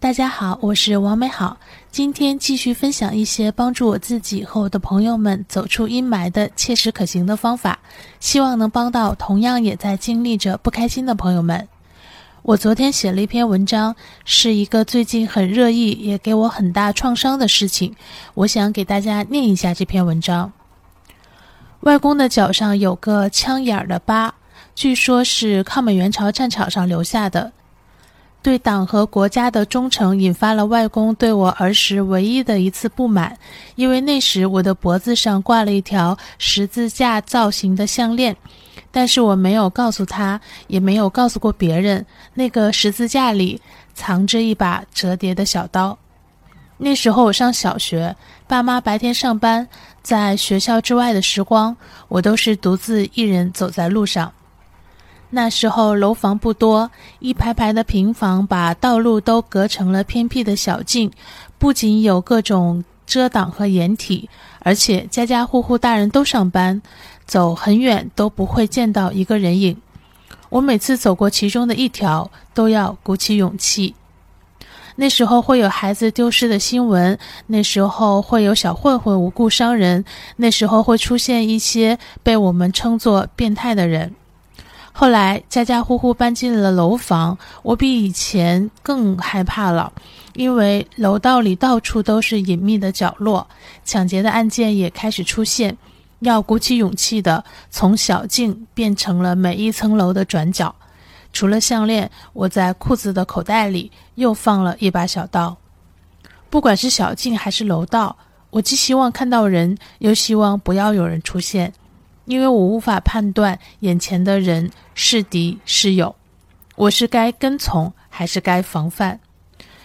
大家好，我是王美好。今天继续分享一些帮助我自己和我的朋友们走出阴霾的切实可行的方法，希望能帮到同样也在经历着不开心的朋友们。我昨天写了一篇文章，是一个最近很热议也给我很大创伤的事情，我想给大家念一下这篇文章。外公的脚上有个枪眼儿的疤，据说是抗美援朝战场上留下的。对党和国家的忠诚引发了外公对我儿时唯一的一次不满，因为那时我的脖子上挂了一条十字架造型的项链，但是我没有告诉他，也没有告诉过别人，那个十字架里藏着一把折叠的小刀。那时候我上小学，爸妈白天上班，在学校之外的时光，我都是独自一人走在路上。那时候楼房不多，一排排的平房把道路都隔成了偏僻的小径，不仅有各种遮挡和掩体，而且家家户户大人都上班，走很远都不会见到一个人影。我每次走过其中的一条，都要鼓起勇气。那时候会有孩子丢失的新闻，那时候会有小混混无故伤人，那时候会出现一些被我们称作变态的人。后来家家户户搬进了楼房，我比以前更害怕了，因为楼道里到处都是隐秘的角落，抢劫的案件也开始出现，要鼓起勇气的从小径变成了每一层楼的转角。除了项链，我在裤子的口袋里又放了一把小刀。不管是小径还是楼道，我既希望看到人，又希望不要有人出现。因为我无法判断眼前的人是敌是友，我是该跟从还是该防范？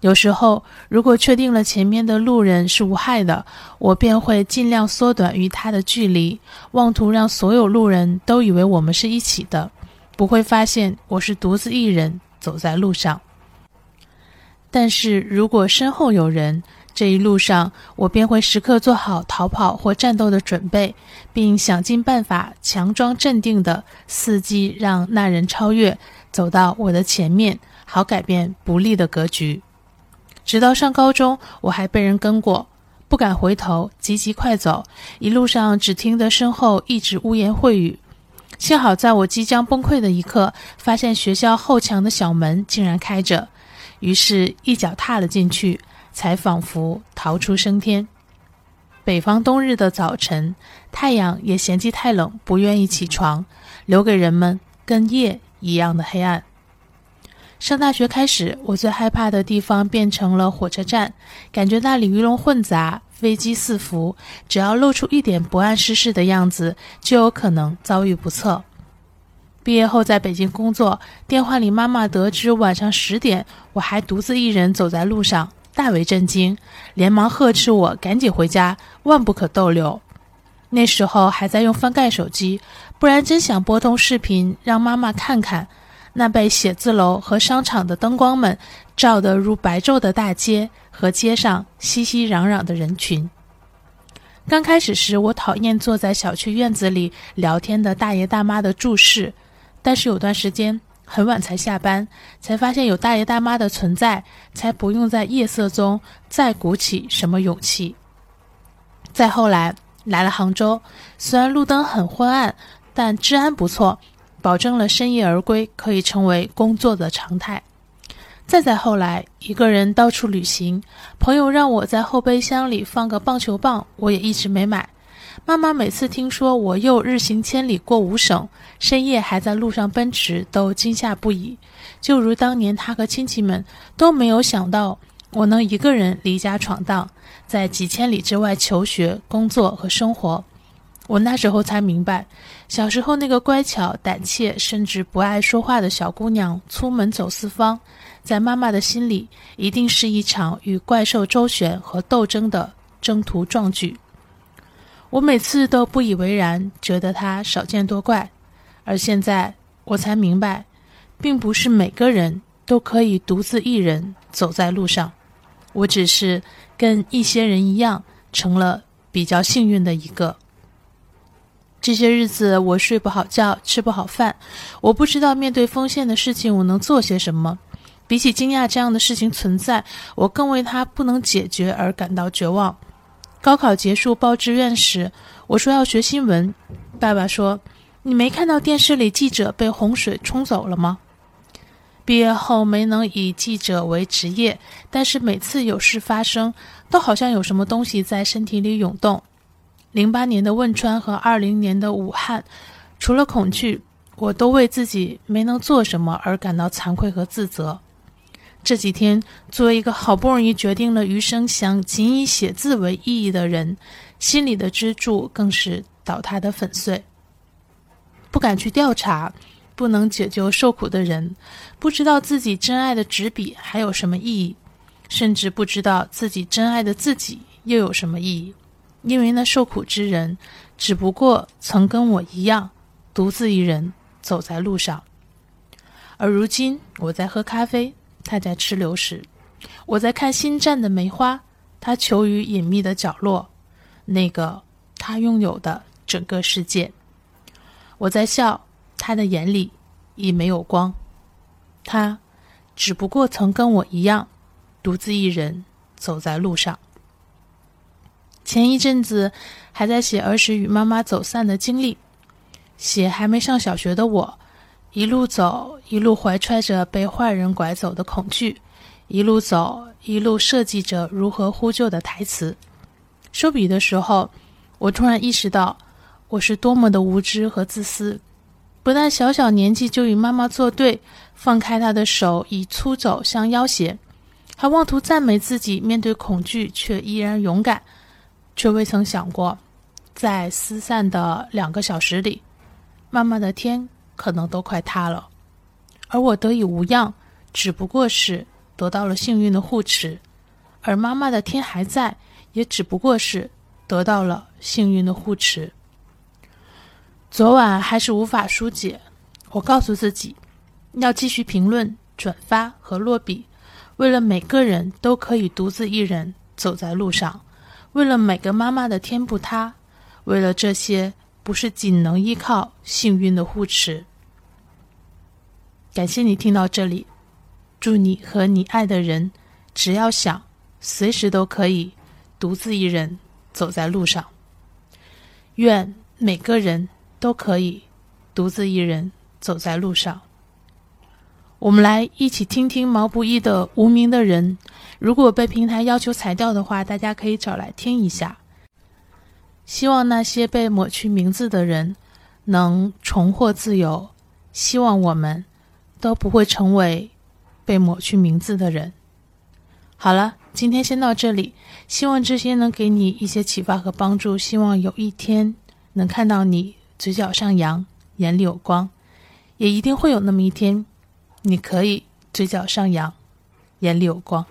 有时候，如果确定了前面的路人是无害的，我便会尽量缩短与他的距离，妄图让所有路人都以为我们是一起的，不会发现我是独自一人走在路上。但是如果身后有人，这一路上，我便会时刻做好逃跑或战斗的准备，并想尽办法强装镇定的伺机让那人超越，走到我的前面，好改变不利的格局。直到上高中，我还被人跟过，不敢回头，急急快走，一路上只听得身后一直污言秽语。幸好在我即将崩溃的一刻，发现学校后墙的小门竟然开着，于是一脚踏了进去。才仿佛逃出升天。北方冬日的早晨，太阳也嫌弃太冷，不愿意起床，留给人们跟夜一样的黑暗。上大学开始，我最害怕的地方变成了火车站，感觉那里鱼龙混杂，危机四伏，只要露出一点不谙世事的样子，就有可能遭遇不测。毕业后在北京工作，电话里妈妈得知晚上十点我还独自一人走在路上。大为震惊，连忙呵斥我赶紧回家，万不可逗留。那时候还在用翻盖手机，不然真想拨通视频让妈妈看看那被写字楼和商场的灯光们照得如白昼的大街和街上熙熙攘攘的人群。刚开始时，我讨厌坐在小区院子里聊天的大爷大妈的注视，但是有段时间。很晚才下班，才发现有大爷大妈的存在，才不用在夜色中再鼓起什么勇气。再后来来了杭州，虽然路灯很昏暗，但治安不错，保证了深夜而归可以成为工作的常态。再再后来，一个人到处旅行，朋友让我在后备箱里放个棒球棒，我也一直没买。妈妈每次听说我又日行千里过五省，深夜还在路上奔驰，都惊吓不已。就如当年她和亲戚们都没有想到我能一个人离家闯荡，在几千里之外求学、工作和生活。我那时候才明白，小时候那个乖巧、胆怯，甚至不爱说话的小姑娘出门走四方，在妈妈的心里，一定是一场与怪兽周旋和斗争的征途壮举。我每次都不以为然，觉得他少见多怪，而现在我才明白，并不是每个人都可以独自一人走在路上。我只是跟一些人一样，成了比较幸运的一个。这些日子我睡不好觉，吃不好饭，我不知道面对丰县的事情我能做些什么。比起惊讶这样的事情存在，我更为他不能解决而感到绝望。高考结束报志愿时，我说要学新闻，爸爸说：“你没看到电视里记者被洪水冲走了吗？”毕业后没能以记者为职业，但是每次有事发生，都好像有什么东西在身体里涌动。零八年的汶川和二零年的武汉，除了恐惧，我都为自己没能做什么而感到惭愧和自责。这几天，作为一个好不容易决定了余生想仅以写字为意义的人，心里的支柱更是倒塌的粉碎。不敢去调查，不能解救受苦的人，不知道自己真爱的纸笔还有什么意义，甚至不知道自己真爱的自己又有什么意义。因为那受苦之人，只不过曾跟我一样，独自一人走在路上。而如今，我在喝咖啡，他在吃流食；我在看新绽的梅花，他求于隐秘的角落，那个他拥有的整个世界。我在笑，他的眼里已没有光。他只不过曾跟我一样，独自一人走在路上。前一阵子还在写儿时与妈妈走散的经历，写还没上小学的我，一路走一路怀揣着被坏人拐走的恐惧，一路走一路设计着如何呼救的台词。收笔的时候，我突然意识到我是多么的无知和自私，不但小小年纪就与妈妈作对，放开她的手以粗走相要挟，还妄图赞美自己面对恐惧却依然勇敢。却未曾想过，在失散的两个小时里，妈妈的天可能都快塌了，而我得以无恙，只不过是得到了幸运的护持；而妈妈的天还在，也只不过是得到了幸运的护持。昨晚还是无法疏解，我告诉自己，要继续评论、转发和落笔，为了每个人都可以独自一人走在路上。为了每个妈妈的天不塌，为了这些不是仅能依靠幸运的护持。感谢你听到这里，祝你和你爱的人，只要想，随时都可以独自一人走在路上。愿每个人都可以独自一人走在路上。我们来一起听听毛不易的《无名的人》。如果被平台要求裁掉的话，大家可以找来听一下。希望那些被抹去名字的人能重获自由。希望我们都不会成为被抹去名字的人。好了，今天先到这里。希望这些能给你一些启发和帮助。希望有一天能看到你嘴角上扬，眼里有光。也一定会有那么一天。你可以嘴角上扬，眼里有光。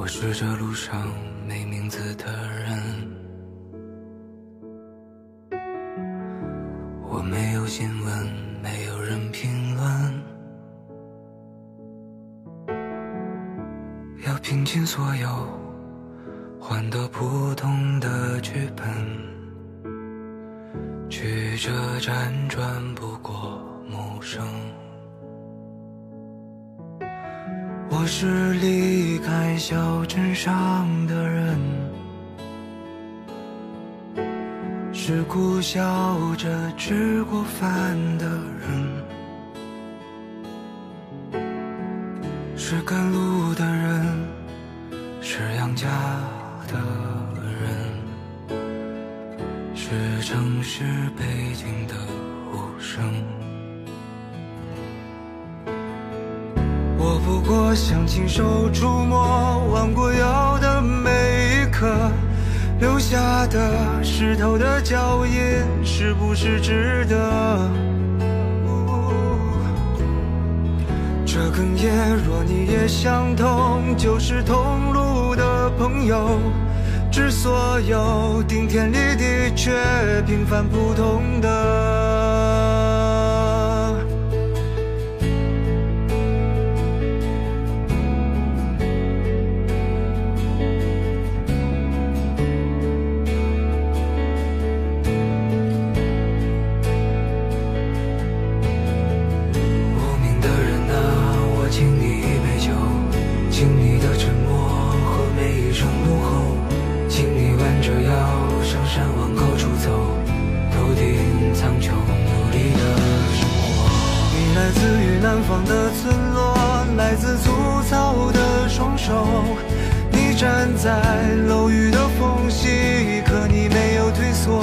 我是这路上没名字的人，我没有新闻。没有人评论，要拼尽所有，换得普通的剧本，曲折辗转不我是离开小镇上的人。是苦笑着吃过饭的人，是赶路的人，是养家的人，是城市背景的无声。过想亲手触摸弯过腰的每一刻。留下的湿透的脚印，是不是值得？这哽咽，若你也相同，就是同路的朋友。致所有顶天立地却平凡普通的在楼宇的缝隙，可你没有退缩。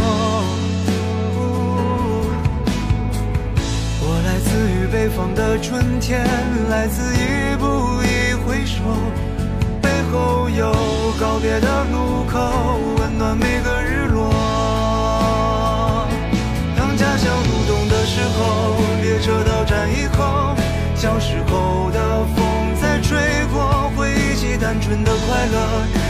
我来自于北方的春天，来自一步一回首，背后有告别的路口，温暖每个日落。当家乡入冬的时候，列车到站以后，小时候纯的快乐，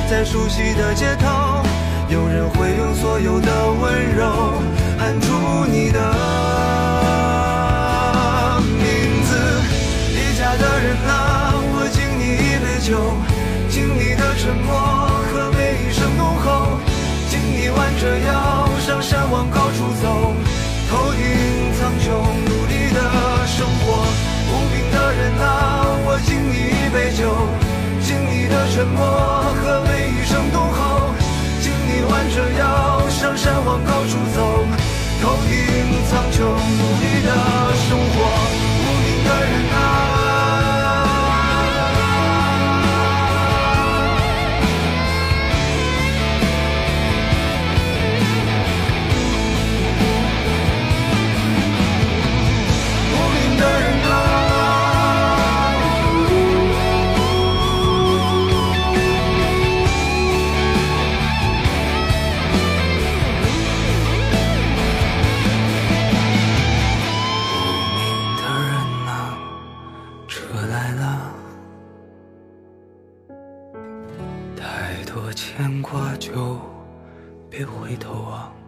在熟悉的街头，有人会用所有的温柔喊出你的名字。离家的人啊，我敬你一杯酒，敬你的沉默和每一声怒吼，敬你弯着腰我和每一声怒吼，敬你弯着腰上山往高处走，头顶苍穹，努力的生。牵挂就别回头望。